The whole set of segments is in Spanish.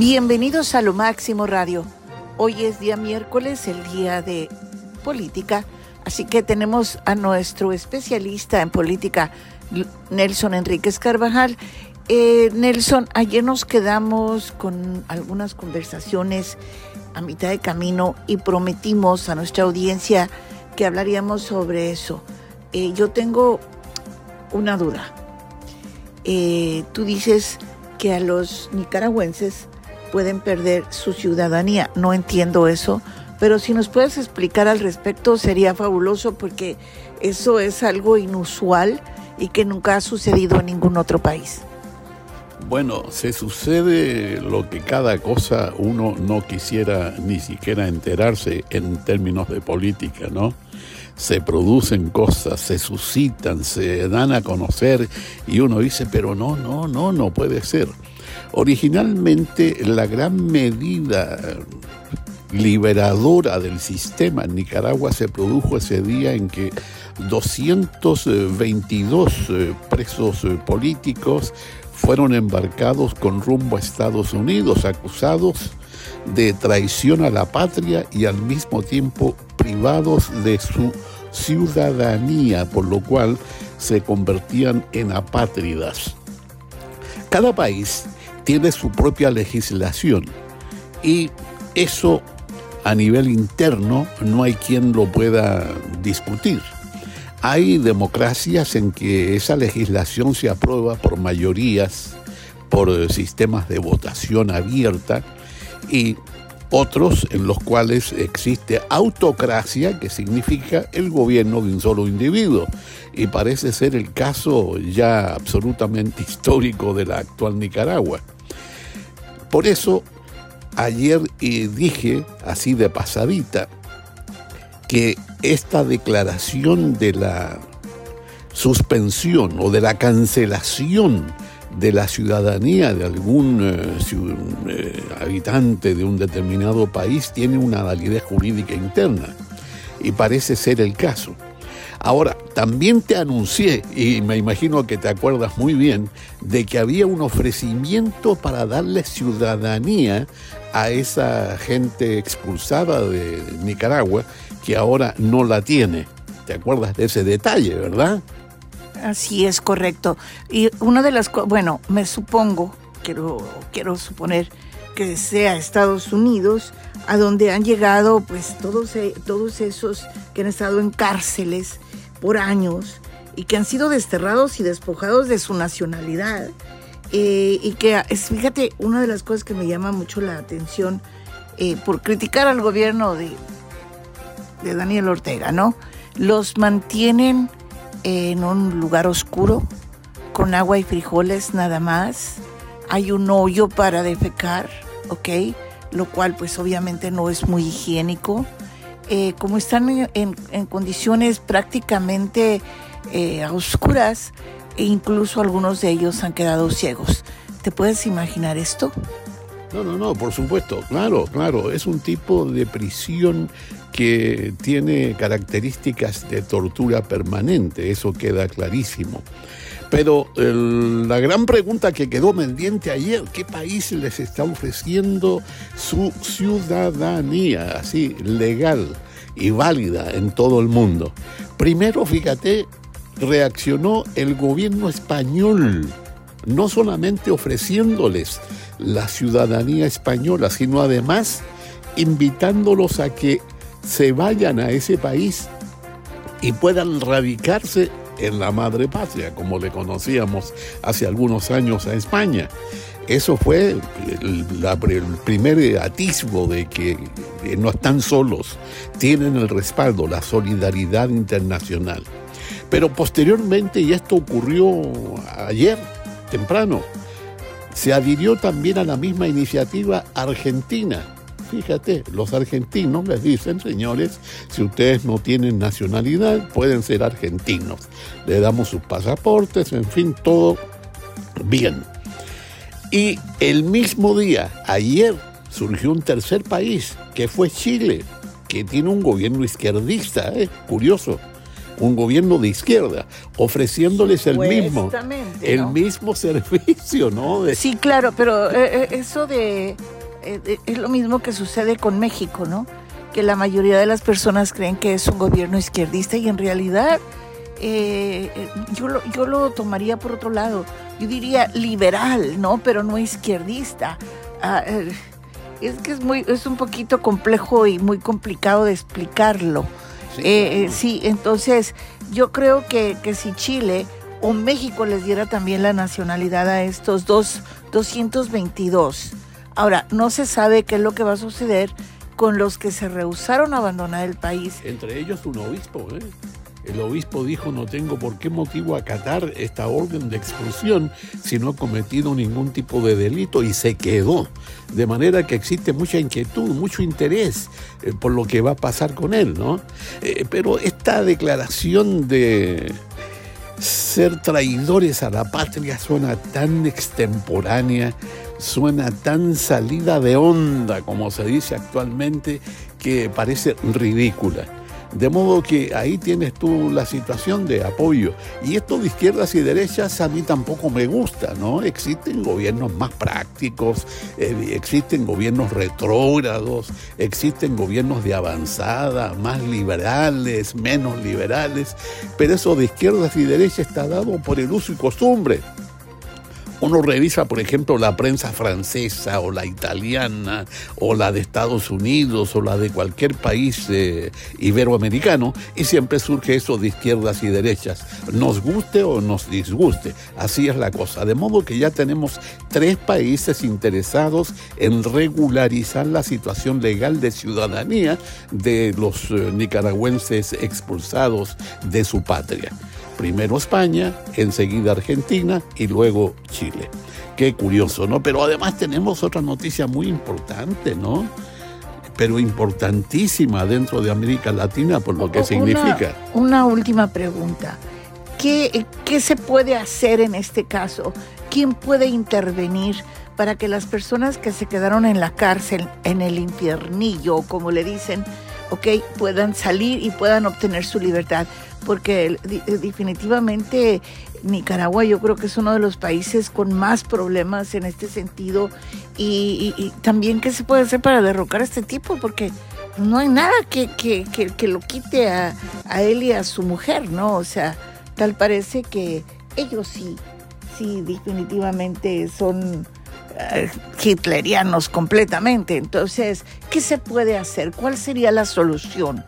Bienvenidos a Lo Máximo Radio. Hoy es día miércoles, el día de política, así que tenemos a nuestro especialista en política, Nelson Enríquez Carvajal. Eh, Nelson, ayer nos quedamos con algunas conversaciones a mitad de camino y prometimos a nuestra audiencia que hablaríamos sobre eso. Eh, yo tengo una duda. Eh, tú dices que a los nicaragüenses pueden perder su ciudadanía. No entiendo eso, pero si nos puedes explicar al respecto sería fabuloso porque eso es algo inusual y que nunca ha sucedido en ningún otro país. Bueno, se sucede lo que cada cosa uno no quisiera ni siquiera enterarse en términos de política, ¿no? Se producen cosas, se suscitan, se dan a conocer y uno dice, pero no, no, no, no puede ser. Originalmente la gran medida liberadora del sistema en Nicaragua se produjo ese día en que 222 eh, presos eh, políticos fueron embarcados con rumbo a Estados Unidos, acusados de traición a la patria y al mismo tiempo privados de su ciudadanía, por lo cual se convertían en apátridas. Cada país tiene su propia legislación y eso a nivel interno no hay quien lo pueda discutir. Hay democracias en que esa legislación se aprueba por mayorías, por sistemas de votación abierta y otros en los cuales existe autocracia, que significa el gobierno de un solo individuo. Y parece ser el caso ya absolutamente histórico de la actual Nicaragua. Por eso, ayer dije, así de pasadita, que esta declaración de la suspensión o de la cancelación de la ciudadanía de algún eh, eh, habitante de un determinado país tiene una validez jurídica interna. Y parece ser el caso. Ahora, también te anuncié, y me imagino que te acuerdas muy bien, de que había un ofrecimiento para darle ciudadanía a esa gente expulsada de Nicaragua que ahora no la tiene. ¿Te acuerdas de ese detalle, verdad? Así es, correcto. Y una de las cosas, bueno, me supongo, quiero, quiero suponer que sea Estados Unidos, a donde han llegado pues todos, e, todos esos que han estado en cárceles por años y que han sido desterrados y despojados de su nacionalidad. Eh, y que, fíjate, una de las cosas que me llama mucho la atención eh, por criticar al gobierno de, de Daniel Ortega, ¿no? Los mantienen en un lugar oscuro, con agua y frijoles nada más. Hay un hoyo para defecar, ¿ok? Lo cual pues obviamente no es muy higiénico. Eh, como están en, condiciones prácticamente eh, oscuras, e incluso algunos de ellos han quedado ciegos. ¿Te puedes imaginar esto? No, no, no, por supuesto, claro, claro, es un tipo de prisión que tiene características de tortura permanente, eso queda clarísimo. Pero la gran pregunta que quedó pendiente ayer, ¿qué país les está ofreciendo su ciudadanía así, legal y válida en todo el mundo? Primero, fíjate, reaccionó el gobierno español, no solamente ofreciéndoles la ciudadanía española, sino además invitándolos a que se vayan a ese país y puedan radicarse en la madre patria, como le conocíamos hace algunos años a España. Eso fue el, primer atisbo de que no están solos, tienen el respaldo, la solidaridad internacional. Pero posteriormente, y esto ocurrió ayer, temprano, se adhirió también a la misma iniciativa Argentina, Fíjate, los argentinos les dicen, señores, si ustedes no tienen nacionalidad, pueden ser argentinos. Le damos sus pasaportes, en fin, todo bien. Y el mismo día, ayer, surgió un tercer país, que fue Chile, que tiene un gobierno izquierdista, ¿eh? curioso. un gobierno de izquierda, ofreciéndoles el mismo, el mismo servicio, ¿no? Sí, claro, pero eh, eh, eso de, es lo mismo que sucede con México, ¿no? Que la mayoría de las personas creen que es un gobierno izquierdista y en realidad yo, lo, yo lo tomaría por otro lado. Yo diría liberal, ¿no? Pero no izquierdista. Ah, es que es muy, es un poquito complejo y muy complicado de explicarlo. Sí, eh, eh, sí entonces yo creo que, que, si Chile o México les diera también la nacionalidad a estos dos 222. Ahora, no se sabe qué es lo que va a suceder con los que se rehusaron a abandonar el país. Entre ellos un obispo, ¿eh? El obispo dijo, no tengo por qué motivo acatar esta orden de expulsión si no ha cometido ningún tipo de delito y se quedó. De manera que existe mucha inquietud, mucho interés eh, por lo que va a pasar con él, ¿no? Eh, pero esta declaración de ser traidores a la patria suena tan extemporánea, suena tan salida de onda, como se dice actualmente, que parece ridícula. De modo que ahí tienes tú la situación de apoyo. Y esto de izquierdas y derechas a mí tampoco me gusta, ¿no? Existen gobiernos más prácticos, eh, existen gobiernos retrógrados, existen gobiernos de avanzada, más liberales, menos liberales, pero eso de izquierdas y derechas está dado por el uso y costumbre. Uno revisa, por ejemplo, la prensa francesa o la italiana o la de Estados Unidos o la de cualquier país eh, iberoamericano y siempre surge eso de izquierdas y derechas, nos guste o nos disguste. Así es la cosa. De modo que ya tenemos tres países interesados en regularizar la situación legal de ciudadanía de los eh, nicaragüenses expulsados de su patria. Primero España, enseguida Argentina y luego Chile. Qué curioso, ¿no? Pero además tenemos otra noticia muy importante, ¿no? Pero importantísima dentro de América Latina por lo que significa. Una última pregunta. ¿Qué, ¿Qué se puede hacer en este caso? ¿Quién puede intervenir para que las personas que se quedaron en la cárcel, en el infiernillo, como le dicen, ok, puedan salir y puedan obtener su libertad? Porque eh, definitivamente Nicaragua yo creo que es uno de los países con más problemas en este sentido y, también qué se puede hacer para derrocar a este tipo, porque no hay nada que, que, lo quite a, a, él y a su mujer, ¿no? O sea, tal parece que ellos sí, sí, definitivamente son eh, hitlerianos completamente. Entonces, ¿qué se puede hacer? ¿Cuál sería la solución?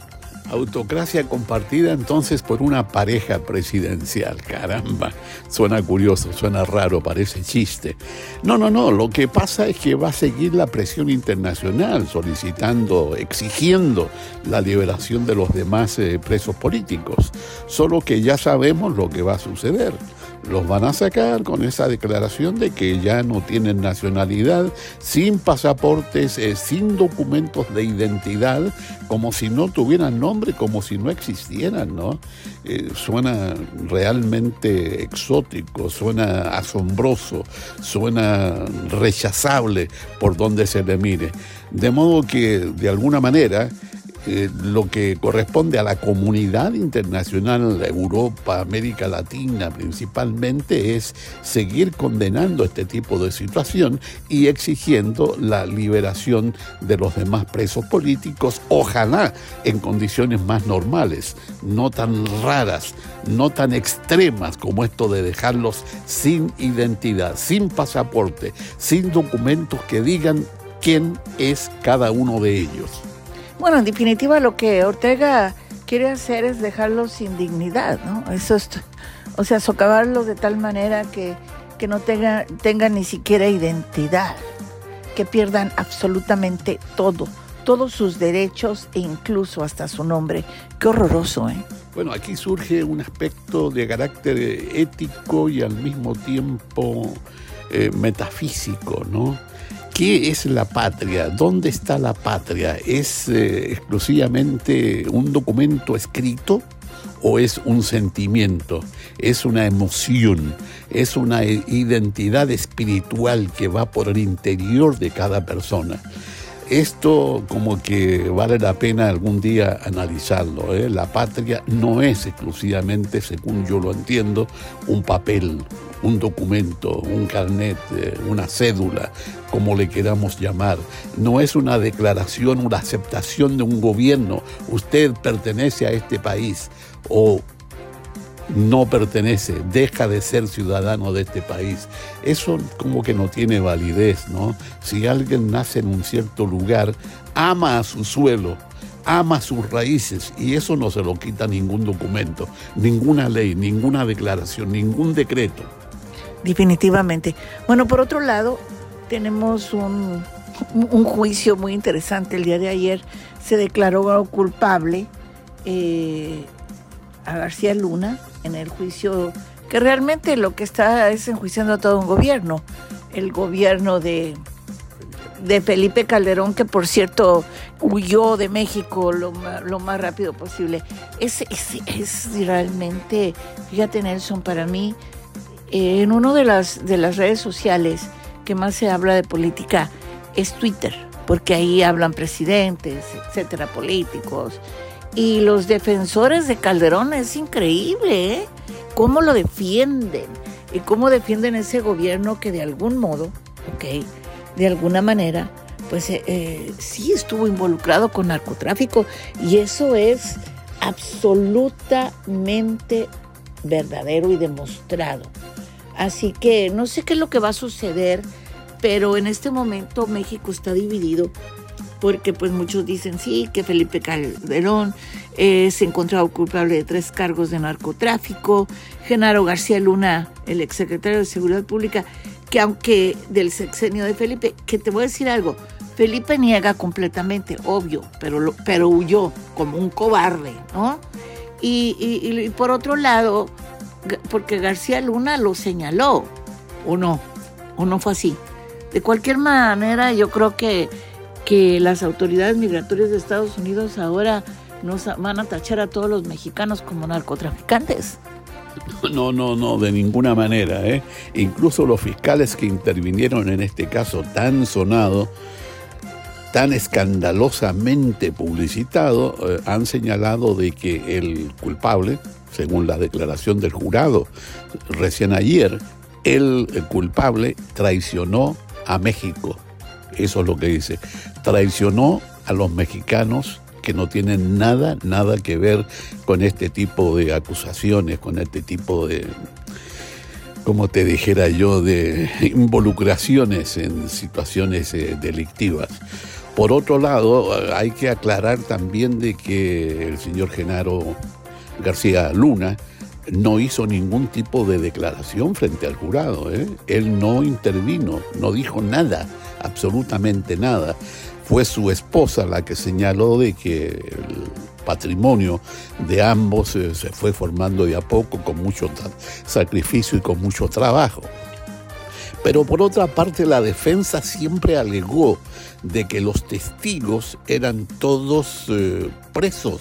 Autocracia compartida entonces por una pareja presidencial. Caramba, suena curioso, suena raro, parece chiste. No, no, no, lo que pasa es que va a seguir la presión internacional solicitando, exigiendo la liberación de los demás eh, presos políticos. Solo que ya sabemos lo que va a suceder los van a sacar con esa declaración de que ya no tienen nacionalidad, sin pasaportes, eh, sin documentos de identidad, como si no tuvieran nombre, como si no existieran, ¿no? Eh, suena realmente exótico, suena asombroso, suena rechazable por donde se le mire. De modo que, de alguna manera, eh, lo que corresponde a la comunidad internacional, Europa, América Latina principalmente, es seguir condenando este tipo de situación y exigiendo la liberación de los demás presos políticos, ojalá en condiciones más normales, no tan raras, no tan extremas como esto de dejarlos sin identidad, sin pasaporte, sin documentos que digan quién es cada uno de ellos. Bueno, en definitiva lo que Ortega quiere hacer es dejarlos sin dignidad, ¿no? Eso es, o sea, socavarlos de tal manera que, que no tengan tenga ni siquiera identidad, que pierdan absolutamente todo, todos sus derechos e incluso hasta su nombre. Qué horroroso, ¿eh? Bueno, aquí surge un aspecto de carácter ético y al mismo tiempo eh, metafísico, ¿no? ¿Qué es la patria? ¿Dónde está la patria? ¿Es eh, exclusivamente un documento escrito o es un sentimiento? ¿Es una emoción? ¿Es una identidad espiritual que va por el interior de cada persona? esto como que vale la pena algún día analizarlo. ¿eh? La patria no es exclusivamente, según yo lo entiendo, un papel, un documento, un carnet, eh, una cédula, como le queramos llamar. No es una declaración, una aceptación de un gobierno. Usted pertenece a este país o no pertenece, deja de ser ciudadano de este país. Eso como que no tiene validez, ¿no? Si alguien nace en un cierto lugar, ama a su suelo, ama sus raíces y eso no se lo quita ningún documento, ninguna ley, ninguna declaración, ningún decreto. Definitivamente. Bueno, por otro lado, tenemos un, juicio muy interesante. El día de ayer se declaró culpable eh, a García Luna en el juicio que realmente lo que está es enjuiciando a todo un gobierno, el gobierno de, de Felipe Calderón, que por cierto huyó de México lo, lo más rápido posible. Es, es, realmente, fíjate Nelson, para mí, en una de las, de las redes sociales que más se habla de política es Twitter, porque ahí hablan presidentes, etcétera, políticos y los defensores de Calderón es increíble, ¿eh? Cómo lo defienden y cómo defienden ese gobierno que de algún modo, ok, de alguna manera, pues eh, eh, sí estuvo involucrado con narcotráfico y eso es absolutamente verdadero y demostrado. Así que no sé qué es lo que va a suceder, pero en este momento México está dividido porque pues muchos dicen sí, que Felipe Calderón eh, se encontrado culpable de tres cargos de narcotráfico, Genaro García Luna, el exsecretario de Seguridad Pública, que aunque del sexenio de Felipe, que te voy a decir algo, Felipe niega completamente, obvio, pero, pero huyó como un cobarde, ¿no? Y por otro lado, porque García Luna lo señaló, o no, o no fue así. De cualquier manera, yo creo que que las autoridades migratorias de Estados Unidos ahora nos van a tachar a todos los mexicanos como narcotraficantes. No, no, no, de ninguna manera. ¿eh? Incluso los fiscales que intervinieron en este caso tan sonado, tan escandalosamente publicitado, eh, han señalado de que el culpable, según la declaración del jurado recién ayer, el culpable traicionó a México eso es lo que dice. Traicionó a los mexicanos que no tienen nada, nada que ver con este tipo de acusaciones, con este tipo de, como te dijera yo, de involucraciones en situaciones eh, delictivas. Por otro lado, hay que aclarar también de que el señor Genaro García Luna no hizo ningún tipo de declaración frente al jurado. ¿eh? Él no intervino, no dijo nada absolutamente nada. Fue su esposa la que señaló de que el patrimonio de ambos eh, se fue formando de a poco con mucho sacrificio y con mucho trabajo. Pero por otra parte la defensa siempre alegó de que los testigos eran todos eh, presos,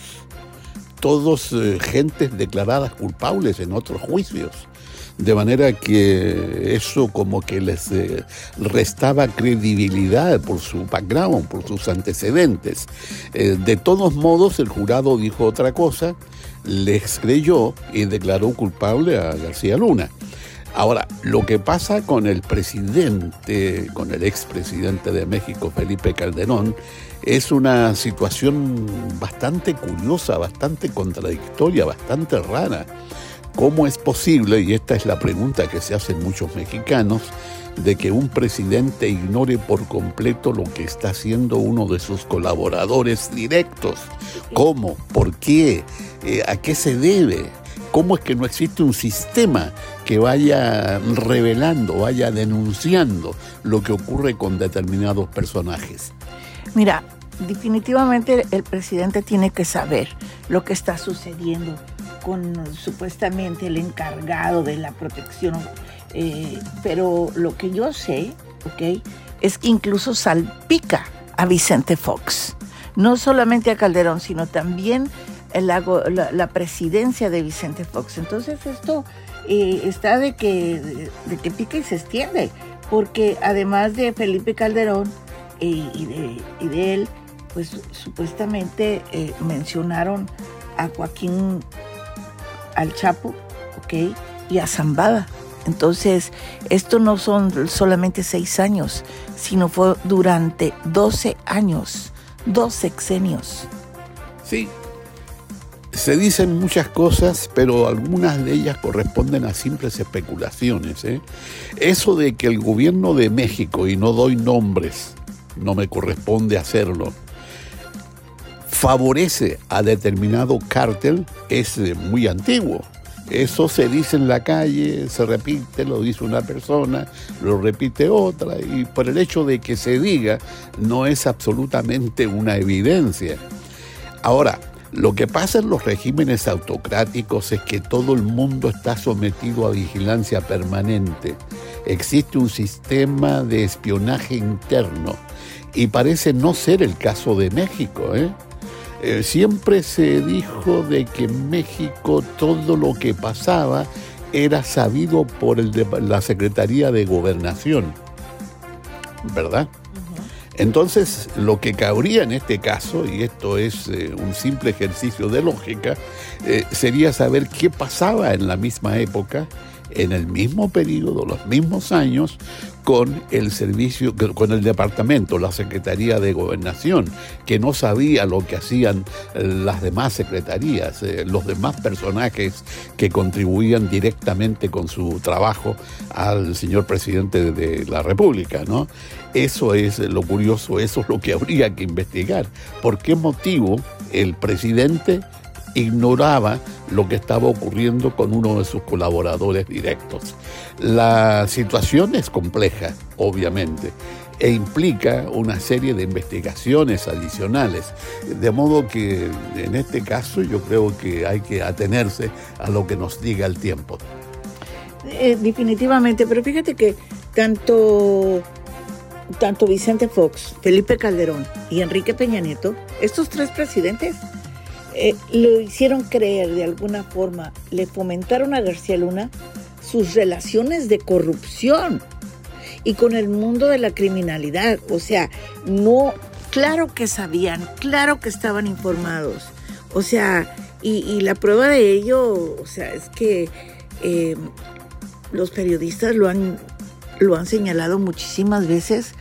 todos eh, gentes declaradas culpables en otros juicios de manera que eso como que les eh, restaba credibilidad por su background, por sus antecedentes. Eh, de todos modos, el jurado dijo otra cosa, les creyó y declaró culpable a García Luna. Ahora, lo que pasa con el presidente, con el expresidente de México, Felipe Calderón, es una situación bastante curiosa, bastante contradictoria, bastante rara. ¿Cómo es posible, y esta es la pregunta que se hacen muchos mexicanos, de que un presidente ignore por completo lo que está haciendo uno de sus colaboradores directos? ¿Cómo? ¿Por qué? Eh, ¿A qué se debe? ¿Cómo es que no existe un sistema que vaya revelando, vaya denunciando lo que ocurre con determinados personajes? Mira, definitivamente el presidente tiene que saber lo que está sucediendo con supuestamente el encargado de la protección, eh, pero lo que yo sé, ¿ok? Es que incluso salpica a Vicente Fox, no solamente a Calderón, sino también la, presidencia de Vicente Fox. Entonces esto eh, está de que, de, que pica y se extiende, porque además de Felipe Calderón, y, de, él, pues supuestamente eh, mencionaron a Joaquín, al Chapo, ¿ok? Y a Zambada. Entonces, esto no son solamente seis años, sino fue durante 12 años, dos sexenios. Sí, se dicen muchas cosas, pero algunas de ellas corresponden a simples especulaciones. ¿eh? Eso de que el gobierno de México, y no doy nombres, no me corresponde hacerlo, favorece a determinado cártel es muy antiguo. Eso se dice en la calle, se repite, lo dice una persona, lo repite otra, y por el hecho de que se diga no es absolutamente una evidencia. Ahora, lo que pasa en los regímenes autocráticos es que todo el mundo está sometido a vigilancia permanente. Existe un sistema de espionaje interno y parece no ser el caso de México. ¿eh? Eh, siempre se dijo de que en México todo lo que pasaba era sabido por el la Secretaría de Gobernación, ¿verdad? Entonces, lo que cabría en este caso, y esto es eh, un simple ejercicio de lógica, eh, sería saber qué pasaba en la misma época en el mismo periodo, los mismos años, con el servicio, con el departamento, la Secretaría de Gobernación, que no sabía lo que hacían las demás secretarías, eh, los demás personajes que contribuían directamente con su trabajo al señor presidente de la República, ¿no? Eso es lo curioso, eso es lo que habría que investigar. ¿Por qué motivo el presidente ignoraba lo que estaba ocurriendo con uno de sus colaboradores directos. La situación es compleja, obviamente, e implica una serie de investigaciones adicionales, de modo que en este caso yo creo que hay que atenerse a lo que nos diga el tiempo. Eh, definitivamente, pero fíjate que tanto tanto Vicente Fox, Felipe Calderón y Enrique Peña Nieto, estos tres presidentes eh, lo hicieron creer de alguna forma, le fomentaron a García Luna sus relaciones de corrupción y con el mundo de la criminalidad. O sea, no, claro que sabían, claro que estaban informados. O sea, y, la prueba de ello, o sea, es que eh, los periodistas lo han, lo han señalado muchísimas veces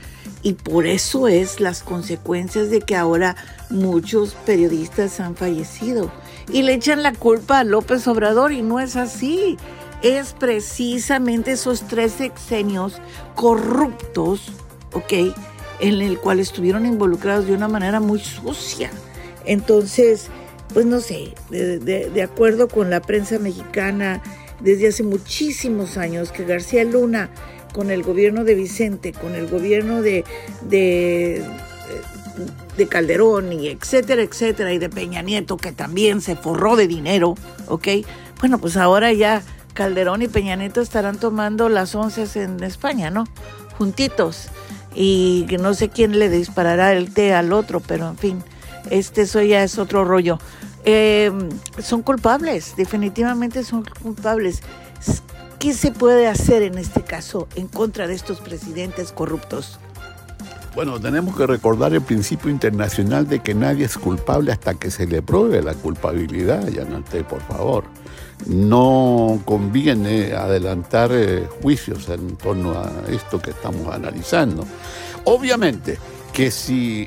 y por eso es las consecuencias de que ahora muchos periodistas han fallecido y le echan la culpa a López Obrador y no es así. Es precisamente esos tres sexenios corruptos, ¿ok? En el cual estuvieron involucrados de una manera muy sucia. Entonces, pues no sé, de, de acuerdo con la prensa mexicana, desde hace muchísimos años que García Luna con el gobierno de Vicente, con el gobierno de, de, de Calderón y etcétera, etcétera, y de Peña Nieto, que también se forró de dinero, ¿ok? Bueno, pues ahora ya Calderón y Peña Nieto estarán tomando las once en España, ¿no? Juntitos. Y no sé quién le disparará el té al otro, pero en fin, este eso ya es otro rollo. Eh, son culpables, definitivamente son culpables. ¿Qué se puede hacer en este caso en contra de estos presidentes corruptos? Bueno, tenemos que recordar el principio internacional de que nadie es culpable hasta que se le pruebe la culpabilidad, Yanante, por favor. No conviene adelantar eh, juicios en torno a esto que estamos analizando. Obviamente que si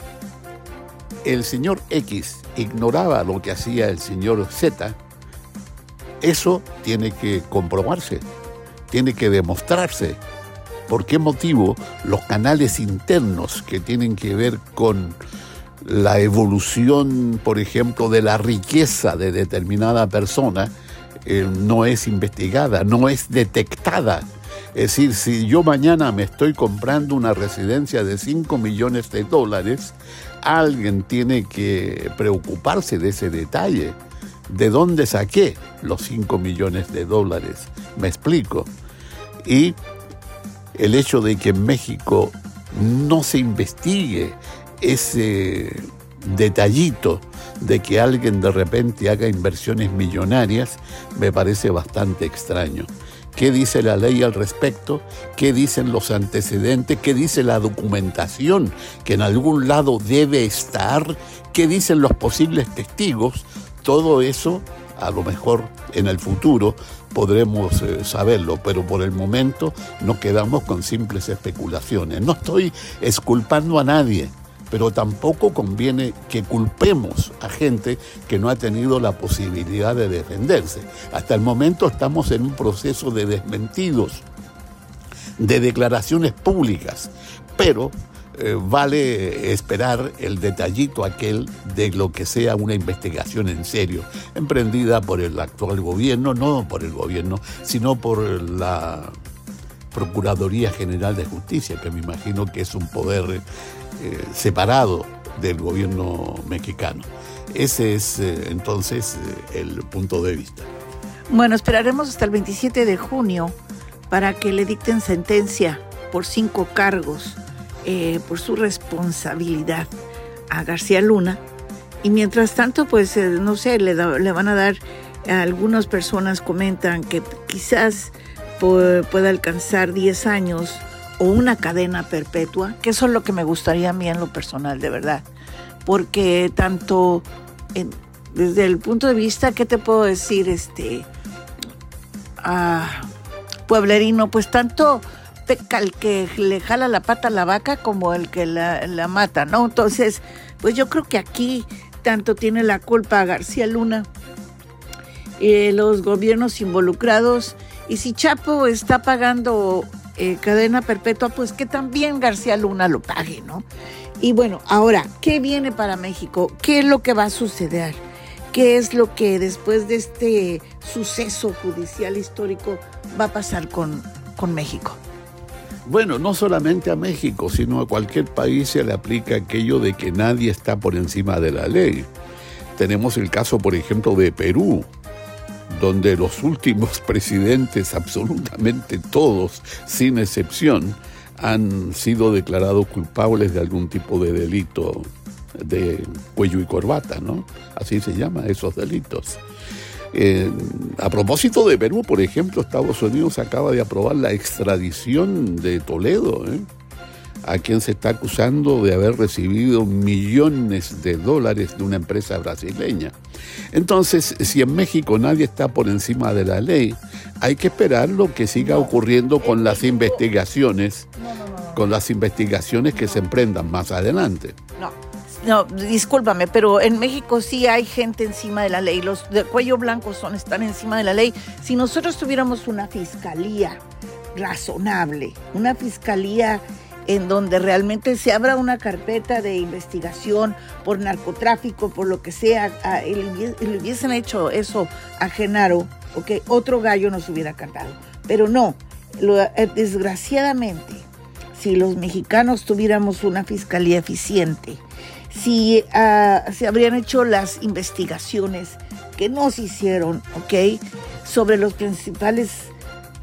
el señor X ignoraba lo que hacía el señor Z, eso tiene que comprobarse tiene que demostrarse. ¿Por qué motivo los canales internos que tienen que ver con la evolución, por ejemplo, de la riqueza de determinada persona, eh, no es investigada, no es detectada? Es decir, si yo mañana me estoy comprando una residencia de 5 millones de dólares, alguien tiene que preocuparse de ese detalle. ¿De dónde saqué los 5 millones de dólares? Me explico y el hecho de que en México no se investigue ese detallito de que alguien de repente haga inversiones millonarias me parece bastante extraño. qué dice la ley al respecto, qué dicen los antecedentes, qué dice la documentación que en algún lado debe estar, qué dicen los posibles testigos, todo eso a lo mejor en el futuro podremos eh, saberlo, pero por el momento nos quedamos con simples especulaciones. No estoy esculpando a nadie, pero tampoco conviene que culpemos a gente que no ha tenido la posibilidad de defenderse. Hasta el momento estamos en un proceso de desmentidos, de declaraciones públicas, pero eh, vale esperar el detallito aquel de lo que sea una investigación en serio, emprendida por el actual gobierno, no por el gobierno, sino por la Procuraduría General de Justicia, que me imagino que es un poder eh, separado del gobierno mexicano. Ese es eh, entonces el punto de vista. Bueno, esperaremos hasta el 27 de junio para que le dicten sentencia por cinco cargos por su responsabilidad a García Luna. Y mientras tanto, pues, no sé, le, le van a dar, algunas personas comentan que quizás pueda alcanzar 10 años o una cadena perpetua, que eso es lo que me gustaría a mí en lo personal, de verdad. Porque tanto desde el punto de vista, ¿qué te puedo decir? Este, pueblerino, pues tanto peca el que le jala la pata a la vaca como el que la, mata, ¿no? Entonces, pues yo creo que aquí tanto tiene la culpa García Luna, y los gobiernos involucrados, y si Chapo está pagando eh, cadena perpetua, pues que también García Luna lo pague, ¿no? Y bueno, ahora, ¿qué viene para México? ¿Qué es lo que va a suceder? ¿Qué es lo que después de este suceso judicial histórico va a pasar con, con México? Bueno, no solamente a México, sino a cualquier país se le aplica aquello de que nadie está por encima de la ley. Tenemos el caso, por ejemplo, de Perú, donde los últimos presidentes, absolutamente todos, sin excepción, han sido declarados culpables de algún tipo de delito de cuello y corbata, ¿no? Así se llama esos delitos. Eh, a propósito de Perú, por ejemplo, Estados Unidos acaba de aprobar la extradición de Toledo. ¿eh? a quien se está acusando de haber recibido millones de dólares de una empresa brasileña. Entonces, si en México nadie está por encima de la ley, hay que esperar lo que siga ocurriendo con las investigaciones, con las investigaciones que se emprendan más adelante. No. No, discúlpame, pero en México sí hay gente encima de la ley. Los de cuello blanco son, están encima de la ley. Si nosotros tuviéramos una fiscalía razonable, una fiscalía en donde realmente se abra una carpeta de investigación por narcotráfico, por lo que sea, y le, hubiesen hecho eso a Genaro, ok, otro gallo nos hubiera cantado. Pero no, eh, desgraciadamente, si los mexicanos tuviéramos una fiscalía eficiente, si ah, se habrían hecho las investigaciones que no se hicieron, ok, sobre los principales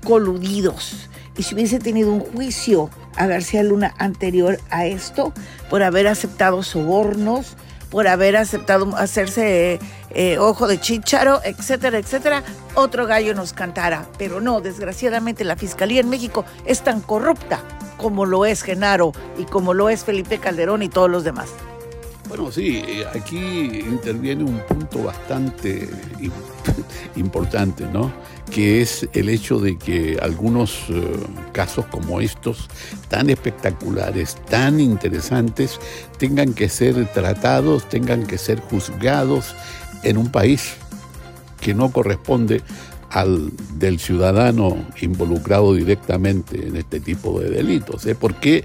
coludidos, y si hubiese tenido un juicio a García Luna anterior a esto, por haber aceptado sobornos, por haber aceptado hacerse eh, ojo de chicharo, etcétera, etcétera, otro gallo nos cantara. Pero no, desgraciadamente la Fiscalía en México es tan corrupta como lo es Genaro y como lo es Felipe Calderón y todos los demás. Bueno, sí, eh, aquí interviene un punto bastante importante, ¿no? Que es el hecho de que algunos eh, casos como estos, tan espectaculares, tan interesantes, tengan que ser tratados, tengan que ser juzgados en un país que no corresponde al del ciudadano involucrado directamente en este tipo de delitos. ¿eh? ¿Por qué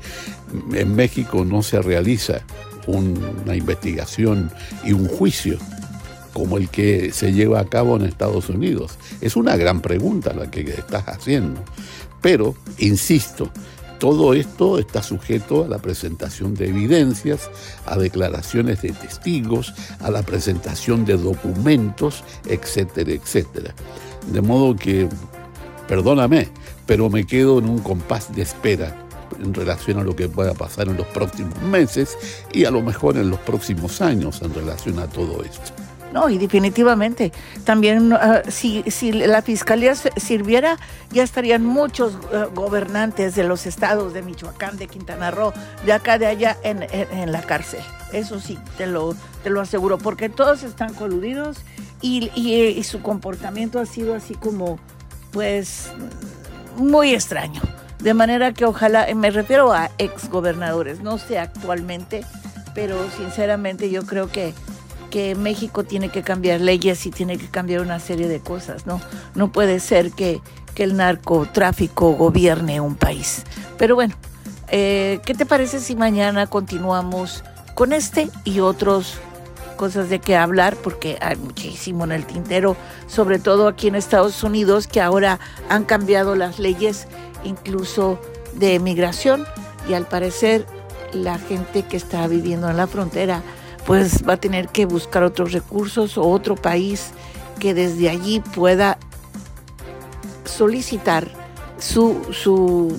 en México no se realiza una investigación y un juicio como el que se lleva a cabo en Estados Unidos? Es una gran pregunta la que estás haciendo. Pero, insisto, todo esto está sujeto a la presentación de evidencias, a declaraciones de testigos, a la presentación de documentos, etcétera, etcétera. De modo que, perdóname, pero me quedo en un compás de espera en relación a lo que pueda pasar en los próximos meses y a lo mejor en los próximos años en relación a todo esto. No, y definitivamente, también uh, si, si, la fiscalía sirviera, ya estarían muchos uh, gobernantes de los estados de Michoacán, de Quintana Roo, de acá, de allá, en, en, la cárcel. Eso sí, te lo, te lo aseguro, porque todos están coludidos y, y su comportamiento ha sido así como, pues, muy extraño. De manera que ojalá, me refiero a exgobernadores, no sé actualmente, pero sinceramente yo creo que que México tiene que cambiar leyes y tiene que cambiar una serie de cosas, ¿no? No puede ser que, que el narcotráfico gobierne un país. Pero bueno, eh, ¿qué te parece si mañana continuamos con este y otros cosas de qué hablar? Porque hay muchísimo en el tintero, sobre todo aquí en Estados Unidos, que ahora han cambiado las leyes incluso de migración y al parecer la gente que está viviendo en la frontera pues va a tener que buscar otros recursos o otro país que desde allí pueda solicitar su, su,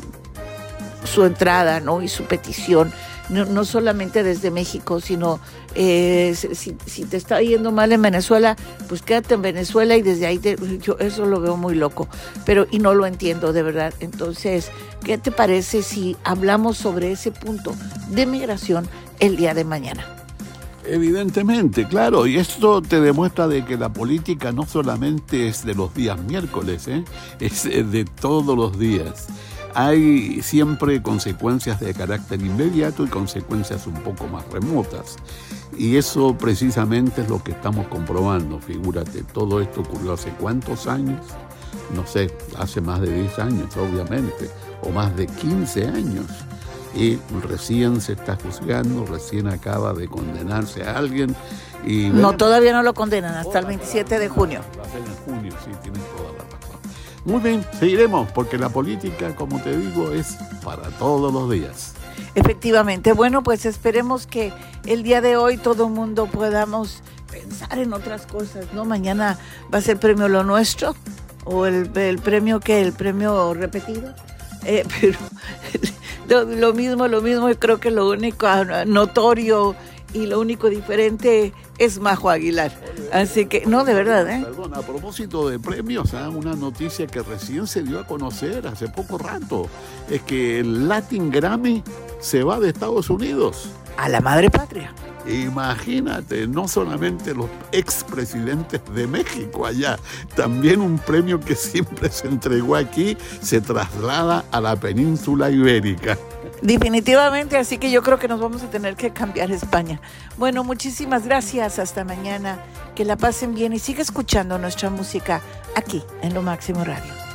su entrada ¿no? y su petición. No, no, solamente desde México, sino eh, si, si, te está yendo mal en Venezuela, pues quédate en Venezuela y desde ahí te, yo eso lo veo muy loco, pero y no lo entiendo de verdad. Entonces, ¿qué te parece si hablamos sobre ese punto de migración el día de mañana? Evidentemente, claro, y esto te demuestra de que la política no solamente es de los días miércoles, ¿eh? es de todos los días. Hay siempre consecuencias de carácter inmediato y consecuencias un poco más remotas. Y eso precisamente es lo que estamos comprobando. Figúrate, todo esto ocurrió hace cuántos años? No sé, hace más de 10 años, obviamente, o más de 15 años y recién se está juzgando, recién acaba de condenarse a alguien. Y, no, todavía no lo condenan, hasta el 27 de junio. Va a ser en junio, sí, tienes toda. Muy bien, seguiremos, porque la política, como te digo, es para todos los días. Efectivamente, bueno, pues esperemos que el día de hoy todo el mundo podamos pensar en otras cosas, ¿no? Mañana va a ser premio Lo Nuestro, o el, premio que, el premio repetido. Eh, pero lo, lo, mismo, lo mismo, y creo que lo único notorio y lo único diferente es Majo Aguilar. Así que, no, de verdad, ¿eh? Perdón, a propósito de premios, ¿eh? una noticia que recién se dio a conocer hace poco rato, es que el Latin Grammy se va de Estados Unidos. A la madre patria. Imagínate, no solamente los expresidentes de México allá, también un premio que siempre se entregó aquí se traslada a la península ibérica. Definitivamente, así que yo creo que nos vamos a tener que cambiar España. Bueno, muchísimas gracias, hasta mañana, que la pasen bien y siga escuchando nuestra música aquí en Lo Máximo Radio.